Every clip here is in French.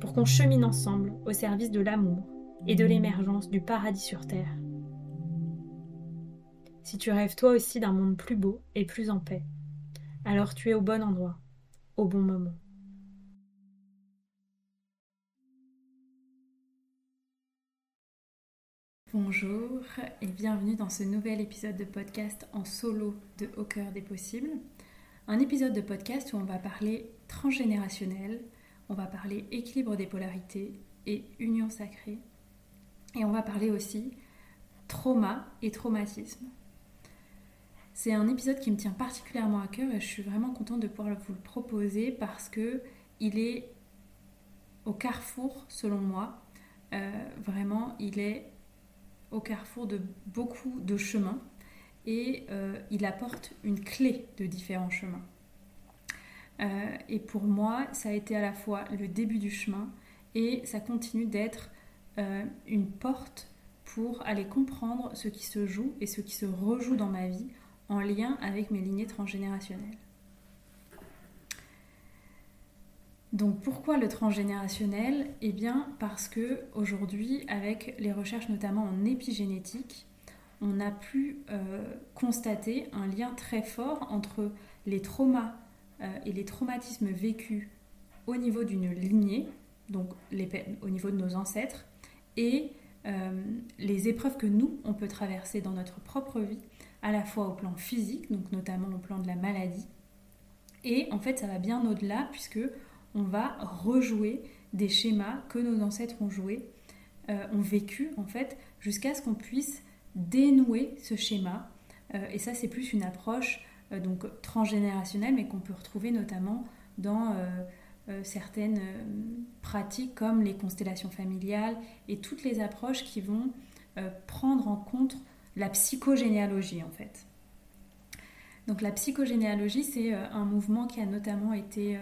pour qu'on chemine ensemble au service de l'amour et de l'émergence du paradis sur Terre. Si tu rêves toi aussi d'un monde plus beau et plus en paix, alors tu es au bon endroit, au bon moment. Bonjour et bienvenue dans ce nouvel épisode de podcast en solo de Au cœur des possibles. Un épisode de podcast où on va parler transgénérationnel, on va parler équilibre des polarités et union sacrée. Et on va parler aussi trauma et traumatisme. C'est un épisode qui me tient particulièrement à cœur et je suis vraiment contente de pouvoir vous le proposer parce que il est au carrefour, selon moi. Euh, vraiment, il est au carrefour de beaucoup de chemins et euh, il apporte une clé de différents chemins. Euh, et pour moi, ça a été à la fois le début du chemin et ça continue d'être euh, une porte pour aller comprendre ce qui se joue et ce qui se rejoue dans ma vie en lien avec mes lignées transgénérationnelles. Donc pourquoi le transgénérationnel? Eh bien parce que aujourd'hui, avec les recherches notamment en épigénétique, on a pu euh, constater un lien très fort entre les traumas et les traumatismes vécus au niveau d'une lignée, donc au niveau de nos ancêtres, et euh, les épreuves que nous, on peut traverser dans notre propre vie, à la fois au plan physique, donc notamment au plan de la maladie, et en fait ça va bien au-delà puisque on va rejouer des schémas que nos ancêtres ont joués, euh, ont vécu en fait, jusqu'à ce qu'on puisse dénouer ce schéma. et ça c'est plus une approche euh, donc transgénérationnel, mais qu'on peut retrouver notamment dans euh, euh, certaines pratiques comme les constellations familiales et toutes les approches qui vont prendre en compte la psychogénéalogie en fait. Donc la psychogénéalogie, c'est un mouvement qui a notamment été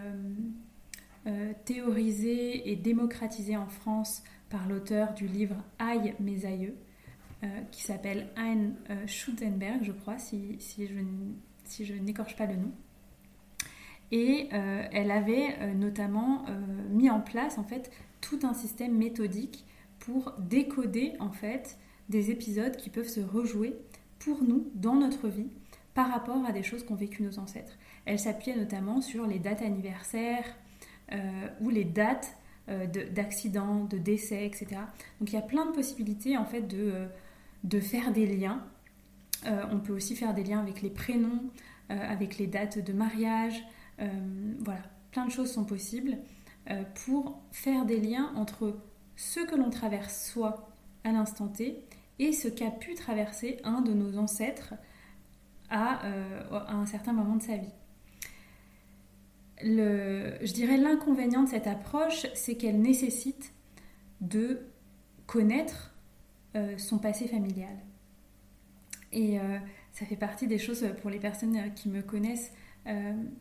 théorisé et démocratisé en France par l'auteur du livre Aïe mes aïeux, qui s'appelle Anne Schutzenberg, je crois, si, si je si je n'écorche pas le nom. Et euh, elle avait euh, notamment euh, mis en place en fait tout un système méthodique pour décoder en fait des épisodes qui peuvent se rejouer pour nous dans notre vie par rapport à des choses qu'ont vécu nos ancêtres. Elle s'appuyait notamment sur les dates anniversaires ou les dates d'accidents, de, décès, etc. Donc il y a plein de possibilités en fait de, de faire des liens on peut aussi faire des liens avec les prénoms, euh, avec les dates de mariage. Euh, voilà, plein de choses sont possibles pour faire des liens entre ce que l'on traverse soi à l'instant T et ce qu'a pu traverser un de nos ancêtres à, un certain moment de sa vie. je dirais l'inconvénient de cette approche, c'est qu'elle nécessite de connaître son passé familial. Et euh, ça fait partie des choses euh, pour les personnes euh, qui me connaissent.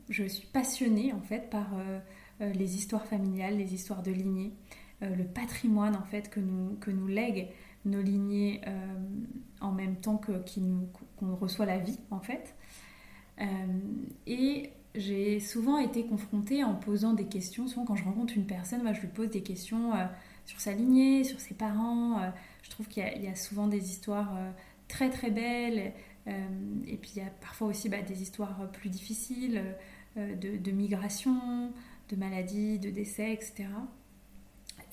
je suis passionnée en fait par les histoires familiales, les histoires de lignées, le patrimoine en fait que nous, que nous lèguent nos lignées en même temps qu'on reçoit la vie en fait. et j'ai souvent été confrontée en posant des questions. Souvent, quand je rencontre une personne, je lui pose des questions sur sa lignée, sur ses parents. je trouve qu'il y, a souvent des histoires très très belle euh, et puis il y a parfois aussi bah, des histoires plus difficiles euh, de, migration, de maladies, de décès, etc.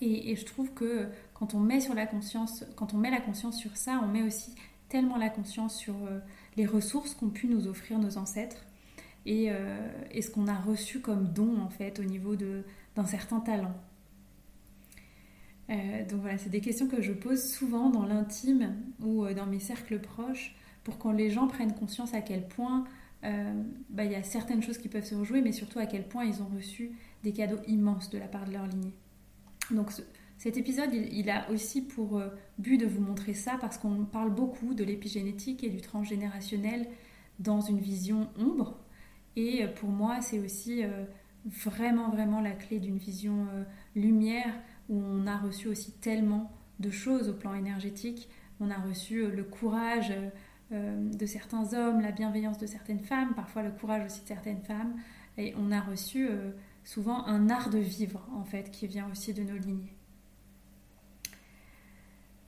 Et, je trouve que quand on met sur la conscience, quand on met la conscience sur ça, on met aussi tellement la conscience sur euh, les ressources qu'ont pu nous offrir nos ancêtres et, et ce qu'on a reçu comme don en fait au niveau d'un certain talent. Euh, donc voilà, c'est des questions que je pose souvent dans l'intime ou dans mes cercles proches pour que les gens prennent conscience à quel point bah, il y a certaines choses qui peuvent se rejouer, mais surtout à quel point ils ont reçu des cadeaux immenses de la part de leur lignée. Donc cet épisode, il, a aussi pour euh, but de vous montrer ça parce qu'on parle beaucoup de l'épigénétique et du transgénérationnel dans une vision ombre. Et euh, pour moi, c'est aussi euh, vraiment, vraiment la clé d'une vision lumière où on a reçu aussi tellement de choses au plan énergétique. On a reçu le courage de certains hommes, la bienveillance de certaines femmes, parfois le courage aussi de certaines femmes. Et on a reçu souvent un art de vivre, en fait, qui vient aussi de nos lignées.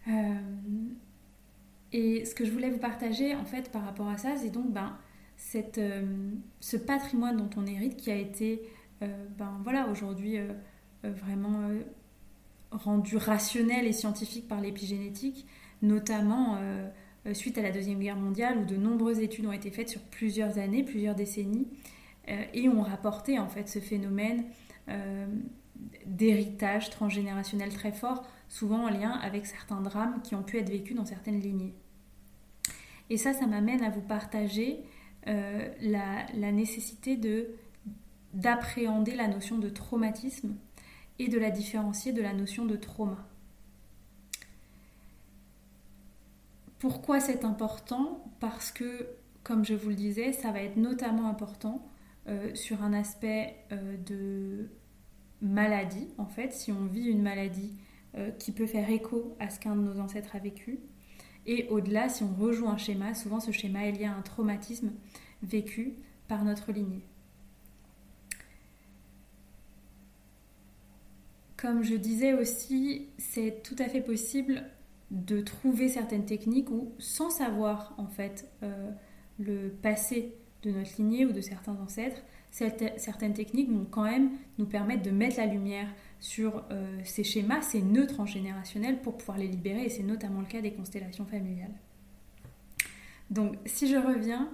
Euh, et ce que je voulais vous partager, en fait, par rapport à ça, c'est donc ben, euh, ce patrimoine dont on hérite qui a été, euh, ben, voilà, aujourd'hui vraiment rendu rationnel et scientifique par l'épigénétique, notamment suite à la Deuxième Guerre mondiale, où de nombreuses études ont été faites sur plusieurs années, plusieurs décennies, euh, et ont rapporté en fait ce phénomène euh, d'héritage transgénérationnel très fort, souvent en lien avec certains drames qui ont pu être vécus dans certaines lignées. Et ça, ça m'amène à vous partager euh, la, la, nécessité de d'appréhender la notion de traumatisme et de la différencier de la notion de trauma. Pourquoi c'est important? Parce que, comme je vous le disais, ça va être notamment important euh, sur un aspect euh, de maladie, en fait, si on vit une maladie euh, qui peut faire écho à ce qu'un de nos ancêtres a vécu. Et au-delà, si on rejoue un schéma, souvent ce schéma est lié à un traumatisme vécu par notre lignée. Comme je disais aussi, c'est tout à fait possible de trouver certaines techniques où, sans savoir en fait le passé de notre lignée ou de certains ancêtres, certaines techniques vont quand même nous permettre de mettre la lumière sur euh, ces schémas, ces nœuds transgénérationnels pour pouvoir les libérer, et c'est notamment le cas des constellations familiales. Donc si je reviens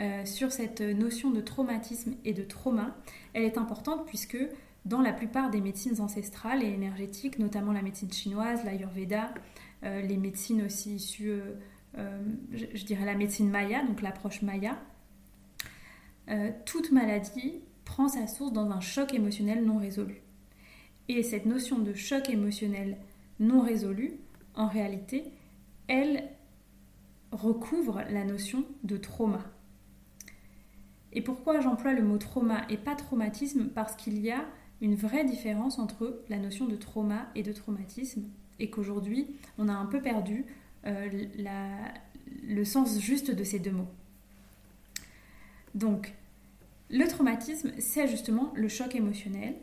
euh, sur cette notion de traumatisme et de trauma, elle est importante puisque dans la plupart des médecines ancestrales et énergétiques, notamment la médecine chinoise, l'ayurveda, euh, les médecines aussi issues, je, dirais la médecine maya, donc l'approche maya, euh, toute maladie prend sa source dans un choc émotionnel non résolu. Et cette notion de choc émotionnel non résolu, en réalité, elle recouvre la notion de trauma. Et pourquoi j'emploie le mot trauma et pas traumatisme? Parce qu'il y a une vraie différence entre la notion de trauma et de traumatisme, et qu'aujourd'hui, on a un peu perdu euh, le sens juste de ces deux mots. Donc, le traumatisme, c'est justement le choc émotionnel.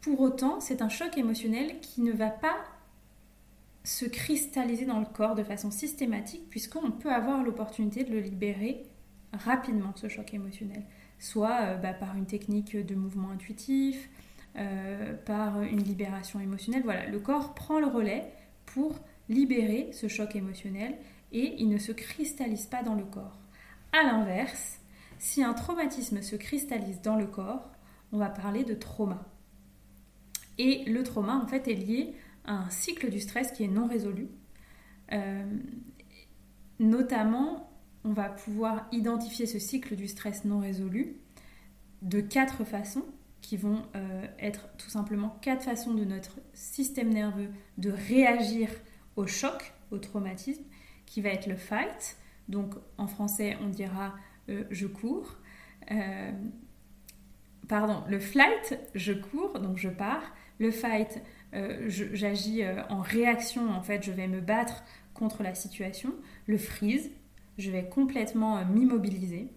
Pour autant, c'est un choc émotionnel qui ne va pas se cristalliser dans le corps de façon systématique, puisqu'on peut avoir l'opportunité de le libérer rapidement, ce choc émotionnel. Soit euh, bah, par une technique de mouvement intuitif, euh, par une libération émotionnelle. Voilà, le corps prend le relais pour libérer ce choc émotionnel et il ne se cristallise pas dans le corps. A l'inverse, si un traumatisme se cristallise dans le corps, on va parler de trauma. Et le trauma, en fait, est lié à un cycle du stress qui est non résolu. Euh, notamment, on va pouvoir identifier ce cycle du stress non résolu de quatre façons qui vont euh, être tout simplement quatre façons de notre système nerveux de réagir au choc, au traumatisme, qui va être le fight, donc en français, on dira euh, je cours. Euh, pardon, le flight, je cours, donc je pars. Le fight, j'agis en réaction, en fait, je vais me battre contre la situation. Le freeze, je vais complètement m'immobiliser.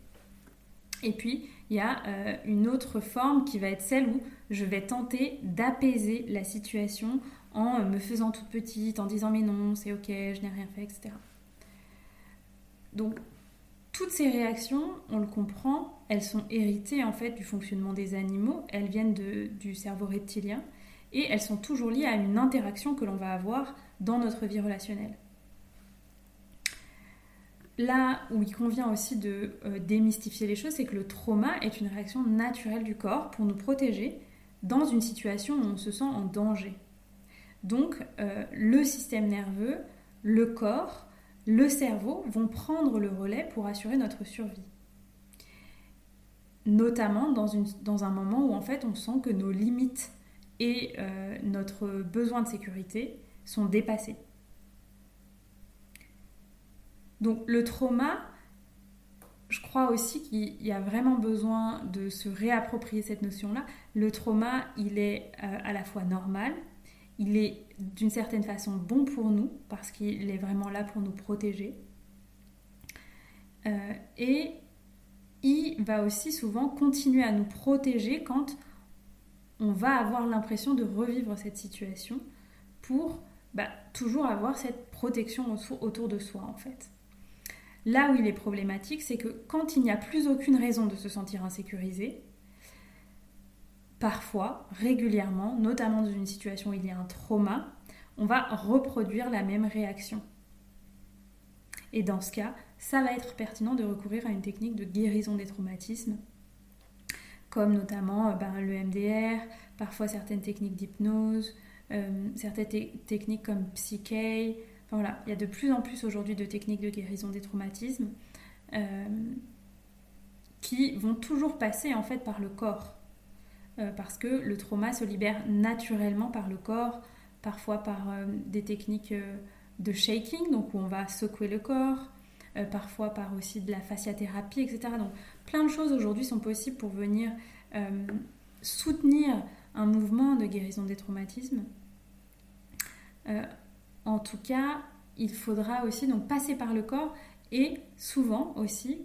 Et puis, il y a une autre forme qui va être celle où je vais tenter d'apaiser la situation en me faisant toute petite, en disant mais non, c'est ok, je n'ai rien fait, etc. Donc, toutes ces réactions, on le comprend, elles sont héritées en fait du fonctionnement des animaux, elles viennent du cerveau reptilien et elles sont toujours liées à une interaction que l'on va avoir dans notre vie relationnelle. Là où il convient aussi de euh, démystifier les choses, c'est que le trauma est une réaction naturelle du corps pour nous protéger dans une situation où on se sent en danger. Donc euh, le système nerveux, le corps, le cerveau vont prendre le relais pour assurer notre survie. Notamment dans, un moment où en fait on sent que nos limites et euh, notre besoin de sécurité sont dépassés. Donc le trauma, je crois aussi qu'il y a vraiment besoin de se réapproprier cette notion-là. Le trauma, il est euh, à la fois normal, il est d'une certaine façon bon pour nous parce qu'il est vraiment là pour nous protéger. Euh, et il va aussi souvent continuer à nous protéger quand on va avoir l'impression de revivre cette situation pour bah, toujours avoir cette protection autour de soi en fait. Là où il est problématique, c'est que quand il n'y a plus aucune raison de se sentir insécurisé, parfois, régulièrement, notamment dans une situation où il y a un trauma, on va reproduire la même réaction. Et dans ce cas, ça va être pertinent de recourir à une technique de guérison des traumatismes, comme notamment euh, ben, le MDR, parfois certaines techniques d'hypnose, euh, certaines techniques comme Psyche. Voilà, il y a de plus en plus aujourd'hui de techniques de guérison des traumatismes euh, qui vont toujours passer en fait par le corps. parce que le trauma se libère naturellement par le corps, parfois par des techniques de shaking, donc où on va secouer le corps, parfois par aussi de la fasciathérapie, etc. Donc plein de choses aujourd'hui sont possibles pour venir soutenir un mouvement de guérison des traumatismes. En tout cas, il faudra aussi donc passer par le corps et souvent aussi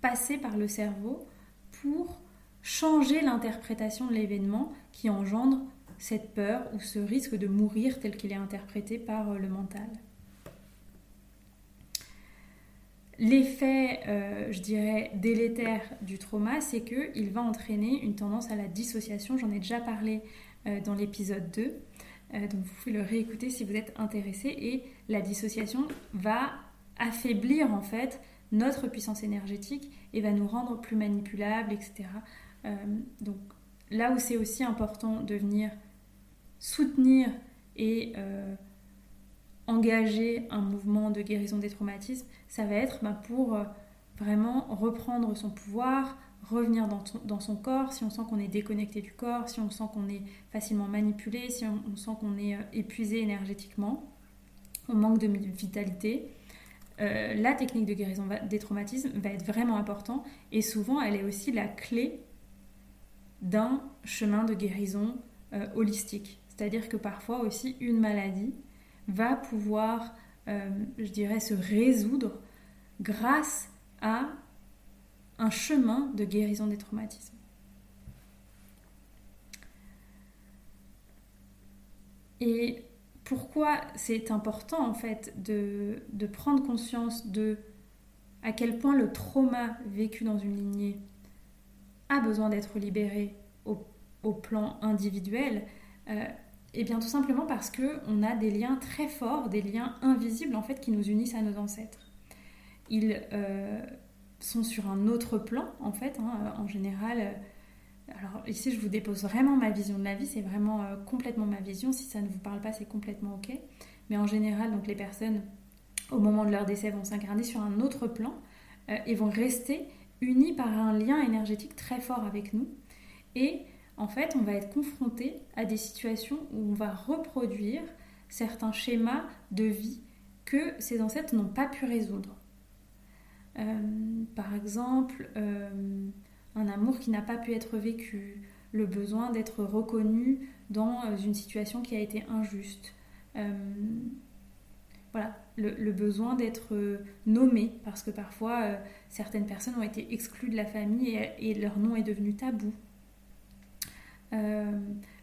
passer par le cerveau pour changer l'interprétation de l'événement qui engendre cette peur ou ce risque de mourir tel qu'il est interprété par euh, le mental. L'effet, euh, je dirais, délétère du trauma, c'est qu'il va entraîner une tendance à la dissociation. J'en ai déjà parlé euh, dans l'épisode 2. Euh, donc vous pouvez le réécouter si vous êtes intéressé. Et la dissociation va affaiblir en fait notre puissance énergétique et va nous rendre plus manipulables, etc. donc là où c'est aussi important de venir soutenir et engager un mouvement de guérison des traumatismes, ça va être bah, pour euh, vraiment reprendre son pouvoir, revenir dans, son corps, si on sent qu'on est déconnecté du corps, si on sent qu'on est facilement manipulé, si on, sent qu'on est euh, épuisé énergétiquement, on manque de vitalité. Euh, la technique de guérison des traumatismes va être vraiment important et souvent elle est aussi la clé d'un chemin de guérison holistique. C'est-à-dire que parfois aussi une maladie va pouvoir, euh, je dirais, se résoudre grâce à un chemin de guérison des traumatismes. Et pourquoi c'est important en fait de, prendre conscience de à quel point le trauma vécu dans une lignée a besoin d'être libéré au, plan individuel, euh, eh bien tout simplement parce qu'on a des liens très forts, des liens invisibles en fait qui nous unissent à nos ancêtres. Ils euh, sont sur un autre plan en fait, hein, en général. Euh, alors ici je vous dépose vraiment ma vision de la vie, c'est vraiment euh, complètement ma vision. Si ça ne vous parle pas, c'est complètement ok. Mais en général, donc les personnes au moment de leur décès vont s'incarner sur un autre plan et vont rester unies par un lien énergétique très fort avec nous. Et en fait, on va être confronté à des situations où on va reproduire certains schémas de vie que ces ancêtres n'ont pas pu résoudre. Euh, par exemple, euh, un amour qui n'a pas pu être vécu, le besoin d'être reconnu dans euh, une situation qui a été injuste. voilà, le, besoin d'être nommé, parce que parfois certaines personnes ont été exclues de la famille et leur nom est devenu tabou.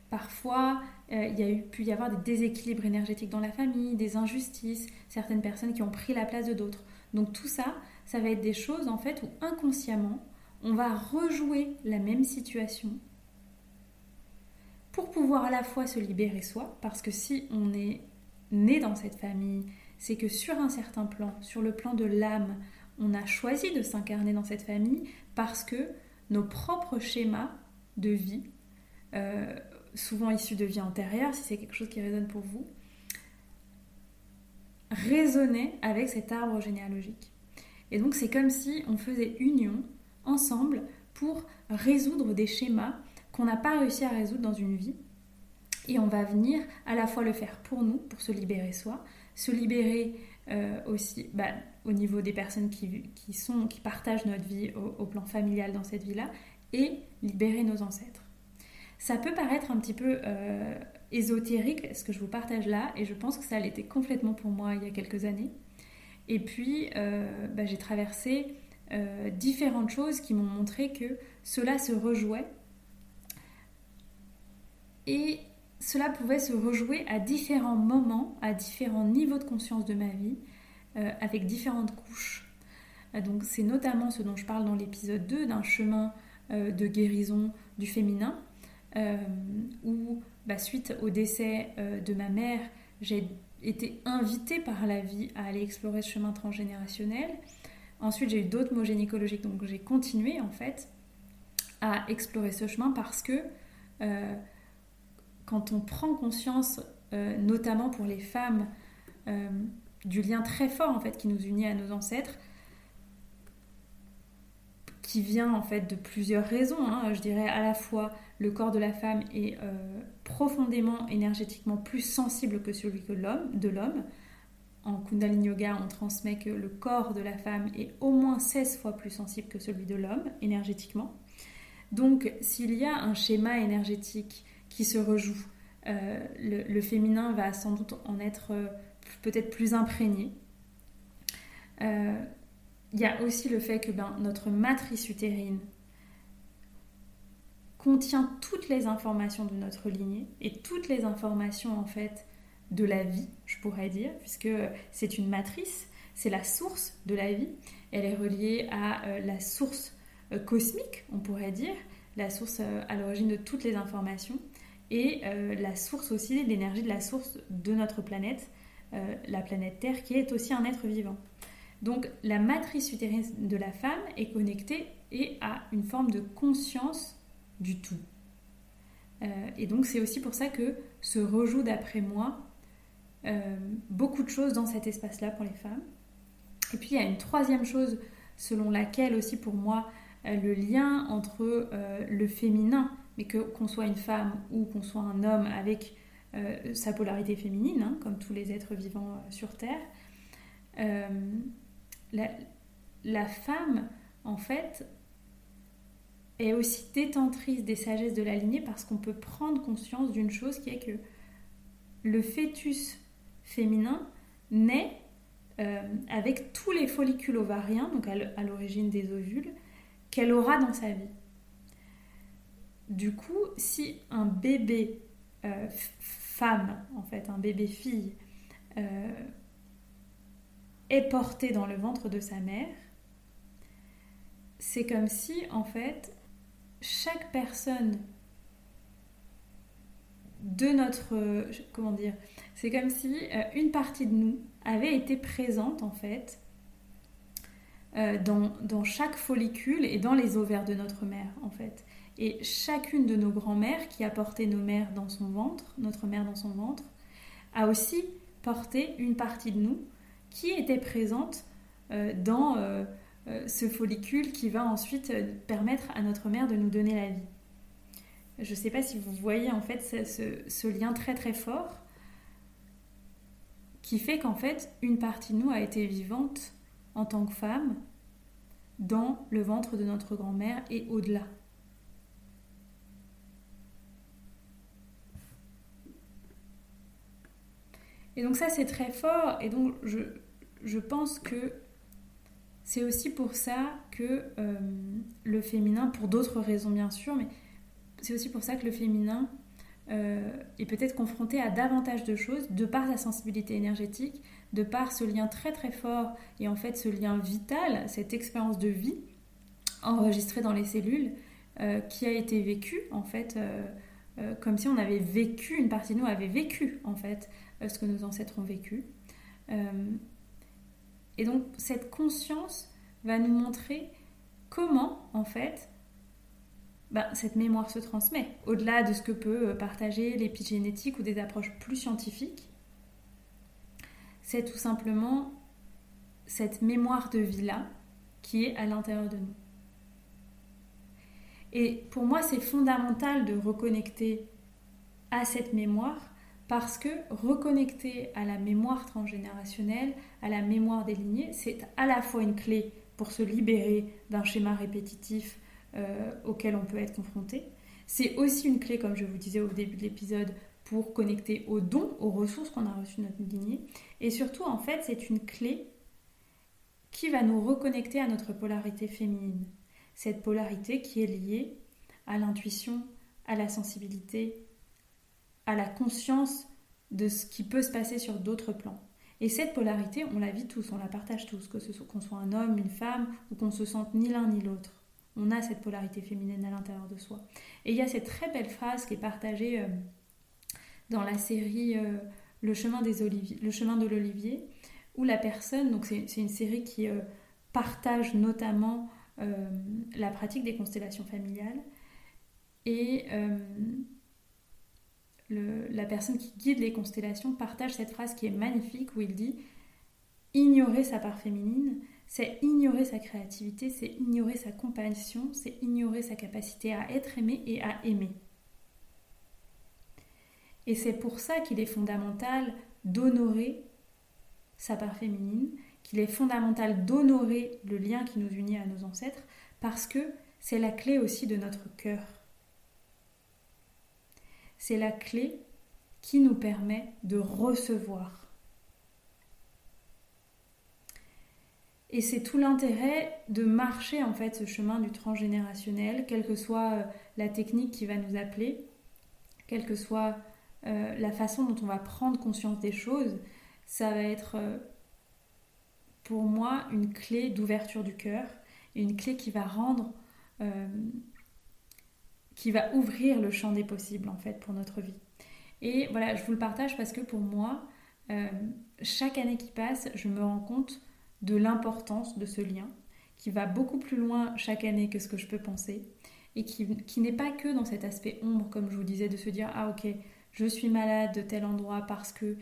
Parfois, il y a pu y avoir des déséquilibres énergétiques dans la famille, des injustices, certaines personnes qui ont pris la place de d'autres. Donc tout ça, ça va être des choses en fait où inconsciemment, on va rejouer la même situation pour pouvoir à la fois se libérer soi, parce que si on est né dans cette famille, c'est que sur un certain plan, sur le plan de l'âme, on a choisi de s'incarner dans cette famille parce que nos propres schémas de vie, euh, souvent issus de vie antérieure, si c'est quelque chose qui résonne pour vous, résonnaient avec cet arbre généalogique. Et donc c'est comme si on faisait union ensemble pour résoudre des schémas qu'on n'a pas réussi à résoudre dans une vie. Et on va venir à la fois le faire pour nous, pour se libérer soi, se libérer euh, aussi bah, au niveau des personnes qui, sont, qui partagent notre vie au, plan familial dans cette vie-là, et libérer nos ancêtres. Ça peut paraître un petit peu euh, ésotérique, ce que je vous partage là, et je pense que ça l'était complètement pour moi il y a quelques années. Et puis, euh, bah, j'ai traversé différentes choses qui m'ont montré que cela se rejouait et cela pouvait se rejouer à différents moments, à différents niveaux de conscience de ma vie, euh, avec différentes couches. Euh, donc c'est notamment ce dont je parle dans l'épisode 2 d'un chemin euh, de guérison du féminin, où bah, suite au décès de ma mère, j'ai été invitée par la vie à aller explorer ce chemin transgénérationnel. Ensuite, j'ai eu d'autres mots gynécologiques, donc j'ai continué en fait à explorer ce chemin parce que quand on prend conscience, euh, notamment pour les femmes, euh, du lien très fort en fait qui nous unit à nos ancêtres, qui vient en fait de plusieurs raisons. Hein. Je dirais à la fois le corps de la femme euh, profondément énergétiquement plus sensible que celui de l'homme. En Kundalini Yoga, on transmet que le corps de la femme est au moins 16 fois plus sensible que celui de l'homme énergétiquement. Donc s'il y a un schéma énergétique qui se rejoue. Euh, le, féminin va sans doute en être euh, peut-être plus imprégné. Euh, il y a aussi le fait que ben, notre matrice utérine contient toutes les informations de notre lignée et toutes les informations en fait de la vie, je pourrais dire, puisque c'est une matrice, c'est la source de la vie. Elle est reliée à la source cosmique, on pourrait dire, la source à l'origine de toutes les informations et euh, la source aussi, l'énergie de la source de notre planète, euh, la planète Terre, qui est aussi un être vivant. Donc la matrice utérine de la femme est connectée et a une forme de conscience du tout. Euh, et donc c'est aussi pour ça que se rejoue d'après moi beaucoup de choses dans cet espace-là pour les femmes. Et puis il y a une troisième chose selon laquelle aussi pour moi le lien entre le féminin mais que qu'on soit une femme ou qu'on soit un homme avec euh, sa polarité féminine, hein, comme tous les êtres vivants euh, sur Terre, euh, la, femme, en fait, est aussi détentrice des sagesses de la lignée parce qu'on peut prendre conscience d'une chose qui est que le fœtus féminin naît avec tous les follicules ovariens, donc à l'origine des ovules, qu'elle aura dans sa vie. Du coup, si un bébé euh, femme, en fait, un bébé fille, euh, est porté dans le ventre de sa mère, c'est comme si, en fait, chaque personne de notre... Comment dire C'est comme si euh, une partie de nous avait été présente, en fait, dans, dans, chaque follicule et dans les ovaires de notre mère, en fait. Et chacune de nos grand-mères qui a porté nos mères dans son ventre, notre mère dans son ventre, a aussi porté une partie de nous qui était présente euh, dans euh, euh, ce follicule qui va ensuite permettre à notre mère de nous donner la vie. Je ne sais pas si vous voyez en fait ce, ce lien très très fort qui fait qu'en fait une partie de nous a été vivante en tant que femme dans le ventre de notre grand-mère et au-delà. Et donc ça, c'est très fort. Et donc, je, je pense que c'est aussi pour ça que euh, le féminin, pour d'autres raisons bien sûr, mais c'est aussi pour ça que le féminin euh, est peut-être confronté à davantage de choses de par sa sensibilité énergétique, de par ce lien très très fort et en fait ce lien vital, cette expérience de vie enregistrée dans les cellules euh, qui a été vécue en fait comme si on avait vécu, une partie de nous avait vécu en fait ce que nos ancêtres ont vécu. Et donc cette conscience va nous montrer comment en fait ben, cette mémoire se transmet, au-delà de ce que peut partager l'épigénétique ou des approches plus scientifiques. C'est tout simplement cette mémoire de vie-là qui est à l'intérieur de nous. Et pour moi, c'est fondamental de reconnecter à cette mémoire parce que reconnecter à la mémoire transgénérationnelle, à la mémoire des lignées, c'est à la fois une clé pour se libérer d'un schéma répétitif euh, auquel on peut être confronté. C'est aussi une clé, comme je vous disais au début de l'épisode, pour connecter aux dons, aux ressources qu'on a reçues de notre lignée. Et surtout, en fait, c'est une clé qui va nous reconnecter à notre polarité féminine. Cette polarité qui est liée à l'intuition, à la sensibilité, à la conscience de ce qui peut se passer sur d'autres plans. Et cette polarité, on la vit tous, on la partage tous, que ce soit qu'on soit un homme, une femme, ou qu'on se sente ni l'un ni l'autre. On a cette polarité féminine à l'intérieur de soi. Et il y a cette très belle phrase qui est partagée euh, dans la série euh, Le chemin des Le chemin de l'olivier, où la personne, donc c'est une série qui euh, partage notamment la pratique des constellations familiales, et la personne qui guide les constellations partage cette phrase qui est magnifique où il dit Ignorer sa part féminine, c'est ignorer sa créativité, c'est ignorer sa compassion, c'est ignorer sa capacité à être aimé et à aimer. Et c'est pour ça qu'il est fondamental d'honorer sa part féminine, qu'il est fondamental d'honorer le lien qui nous unit à nos ancêtres, parce que c'est la clé aussi de notre cœur. C'est la clé qui nous permet de recevoir. Et c'est tout l'intérêt de marcher en fait ce chemin du transgénérationnel, quelle que soit euh, la technique qui va nous appeler, quelle que soit euh, la façon dont on va prendre conscience des choses ça va être euh, pour moi une clé d'ouverture du cœur une clé qui va rendre, qui va ouvrir le champ des possibles en fait pour notre vie. Et voilà, je vous le partage parce que pour moi, euh, chaque année qui passe, je me rends compte de l'importance de ce lien qui va beaucoup plus loin chaque année que ce que je peux penser et qui, qui n'est pas que dans cet aspect ombre, comme je vous disais, de se dire ah ok, je suis malade de tel endroit parce que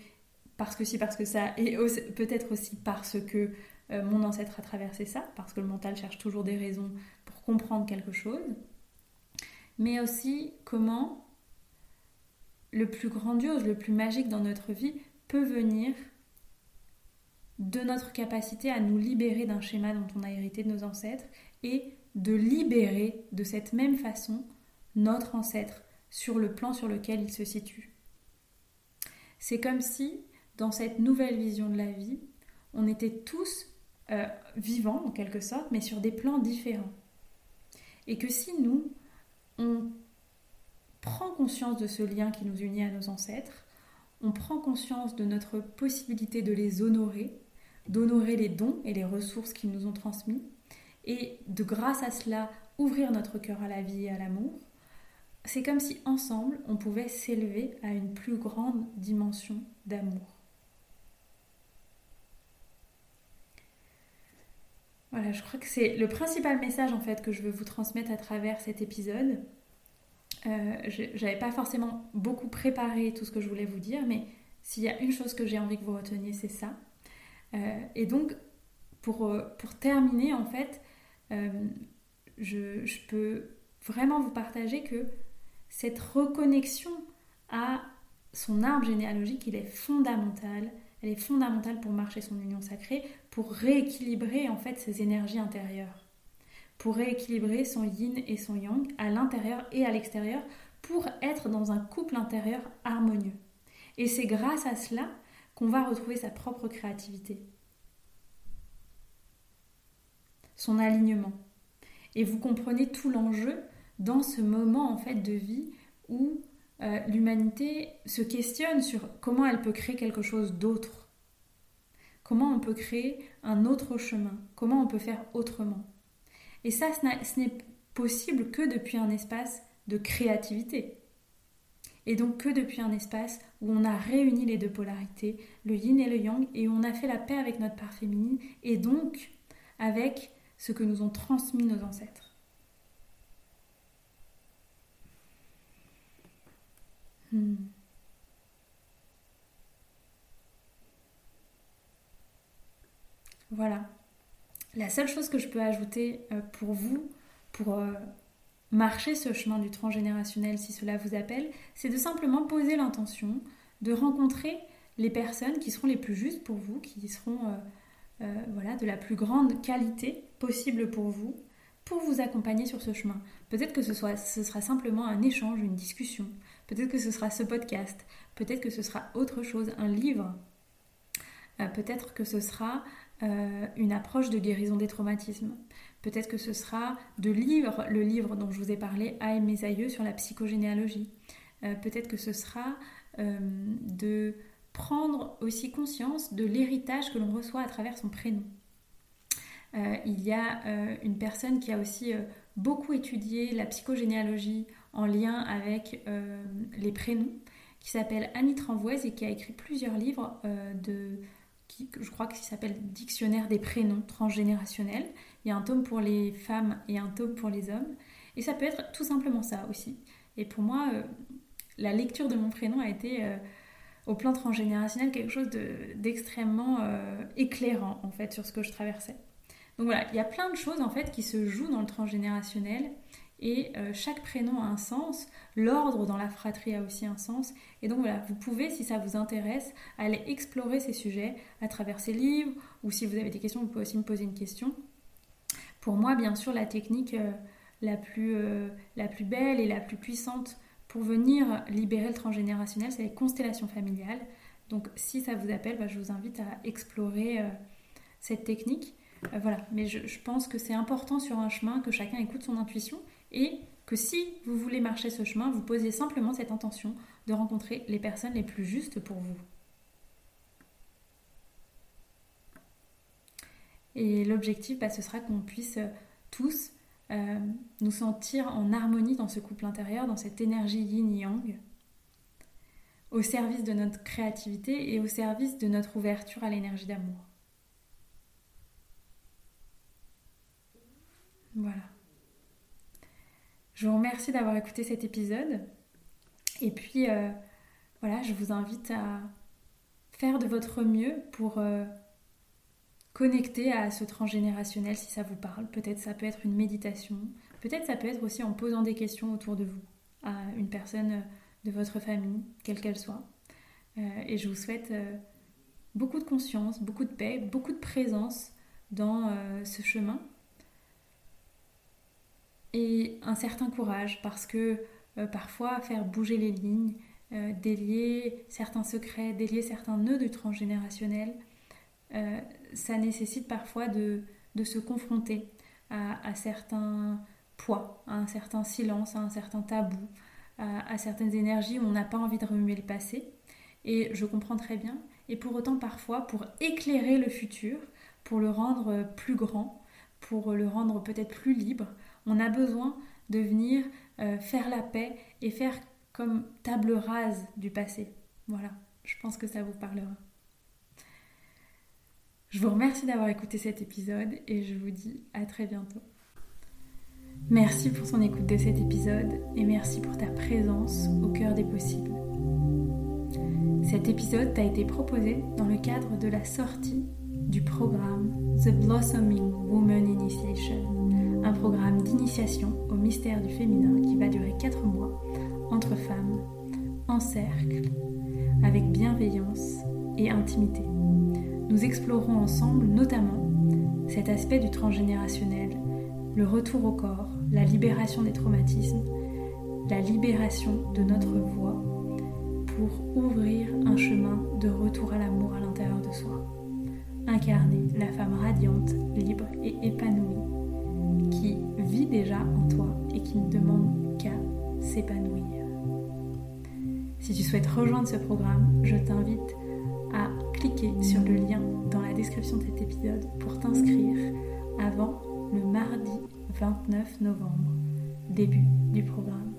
parce que si, parce que ça, et peut-être aussi parce que euh, mon ancêtre a traversé ça, parce que le mental cherche toujours des raisons pour comprendre quelque chose, mais aussi comment le plus grandiose, le plus magique dans notre vie peut venir de notre capacité à nous libérer d'un schéma dont on a hérité de nos ancêtres et de libérer de cette même façon notre ancêtre sur le plan sur lequel il se situe. C'est comme si dans cette nouvelle vision de la vie, on était tous euh, vivants en quelque sorte, mais sur des plans différents. Et que si nous, on prend conscience de ce lien qui nous unit à nos ancêtres, on prend conscience de notre possibilité de les honorer, d'honorer les dons et les ressources qu'ils nous ont transmis, et de grâce à cela ouvrir notre cœur à la vie et à l'amour, c'est comme si ensemble on pouvait s'élever à une plus grande dimension d'amour. Voilà, je crois que c'est le principal message en fait que je veux vous transmettre à travers cet épisode. Euh, J'avais pas forcément beaucoup préparé tout ce que je voulais vous dire, mais s'il y a une chose que j'ai envie que vous reteniez, c'est ça. Euh, et donc, pour, euh, pour, terminer, en fait, euh, je, je, peux vraiment vous partager que cette reconnexion à son arbre généalogique, il est fondamental elle est fondamentale pour marcher son union sacrée, pour rééquilibrer en fait ses énergies intérieures, pour rééquilibrer son yin et son yang à l'intérieur et à l'extérieur, pour être dans un couple intérieur harmonieux. Et c'est grâce à cela qu'on va retrouver sa propre créativité, son alignement. Et vous comprenez tout l'enjeu dans ce moment en fait de vie où euh, l'humanité se questionne sur comment elle peut créer quelque chose d'autre. Comment on peut créer un autre chemin Comment on peut faire autrement Et ça, ce n'est possible que depuis un espace de créativité. Et donc que depuis un espace où on a réuni les deux polarités, le yin et le yang, et on a fait la paix avec notre part féminine, et donc avec ce que nous ont transmis nos ancêtres. Hmm. Voilà. La seule chose que je peux ajouter euh, pour vous, pour euh, marcher ce chemin du transgénérationnel si cela vous appelle, c'est de simplement poser l'intention de rencontrer les personnes qui seront les plus justes pour vous, qui seront euh, voilà, de la plus grande qualité possible pour vous, pour vous accompagner sur ce chemin. Peut-être que ce, soit, ce sera simplement un échange, une discussion, peut-être que ce sera ce podcast, peut-être que ce sera autre chose, un livre, peut-être que ce sera euh, une approche de guérison des traumatismes. Peut-être que ce sera de lire le livre dont je vous ai parlé, à mes aïeux, sur la psychogénéalogie. Euh, peut-être que ce sera euh, de prendre aussi conscience de l'héritage que l'on reçoit à travers son prénom. il y a une personne qui a aussi beaucoup étudié la psychogénéalogie en lien avec les prénoms, qui s'appelle Annie Tranvoise et qui a écrit plusieurs livres de je crois qu'il s'appelle Dictionnaire des prénoms transgénérationnels. Il y a un tome pour les femmes et un tome pour les hommes. Et ça peut être tout simplement ça aussi. Et pour moi, euh, la lecture de mon prénom a été, euh, au plan transgénérationnel, quelque chose d'extrêmement euh, éclairant, en fait, sur ce que je traversais. Donc voilà, il y a plein de choses, en fait, qui se jouent dans le transgénérationnel et euh, chaque prénom a un sens, l'ordre dans la fratrie a aussi un sens. Et donc voilà, vous pouvez, si ça vous intéresse, aller explorer ces sujets à travers ces livres, ou si vous avez des questions, vous pouvez aussi me poser une question. Pour moi, bien sûr, la technique euh, la, plus, euh, la plus belle et la plus puissante pour venir libérer le transgénérationnel, c'est les constellations familiales. Donc si ça vous appelle, bah, je vous invite à explorer cette technique. Voilà, mais je, pense que c'est important sur un chemin que chacun écoute son intuition et que si vous voulez marcher ce chemin, vous posiez simplement cette intention de rencontrer les personnes les plus justes pour vous. Et l'objectif, bah, ce sera qu'on puisse tous euh, nous sentir en harmonie dans ce couple intérieur, dans cette énergie yin-yang, au service de notre créativité et au service de notre ouverture à l'énergie d'amour. Voilà. Je vous remercie d'avoir écouté cet épisode. Et puis, euh, voilà, je vous invite à faire de votre mieux pour euh, connecter à ce transgénérationnel si ça vous parle. Peut-être ça peut être une méditation. Peut-être ça peut être aussi en posant des questions autour de vous à une personne de votre famille, quelle qu'elle soit. Euh, et je vous souhaite beaucoup de conscience, beaucoup de paix, beaucoup de présence dans ce chemin et un certain courage parce que euh, parfois faire bouger les lignes, euh, délier certains secrets, délier certains nœuds du transgénérationnel, euh, ça nécessite parfois de, se confronter à, certains poids, à un certain silence, à un certain tabou, à certaines énergies où on n'a pas envie de remuer le passé. Et je comprends très bien. Et pour autant, parfois, pour éclairer le futur, pour le rendre plus grand, pour le rendre peut-être plus libre, on a besoin de venir euh, faire la paix et faire comme table rase du passé. Voilà, je pense que ça vous parlera. Je vous remercie d'avoir écouté cet épisode et je vous dis à très bientôt. Merci pour son écoute de cet épisode et merci pour ta présence au cœur des possibles. Cet épisode t'a été proposé dans le cadre de la sortie du programme The Blossoming Woman Initiation un programme d'initiation au mystère du féminin qui va durer 4 mois entre femmes, en cercle, avec bienveillance et intimité. Nous explorerons ensemble notamment cet aspect du transgénérationnel, le retour au corps, la libération des traumatismes, la libération de notre voix pour ouvrir un chemin de retour à l'amour à l'intérieur de soi. Incarner la femme radiante, libre et épanouie qui vit déjà en toi et qui ne demande qu'à s'épanouir. Si tu souhaites rejoindre ce programme, je t'invite à cliquer sur le lien dans la description de cet épisode pour t'inscrire avant le mardi 29 novembre, début du programme.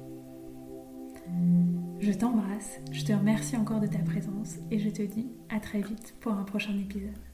Je t'embrasse, je te remercie encore de ta présence et je te dis à très vite pour un prochain épisode.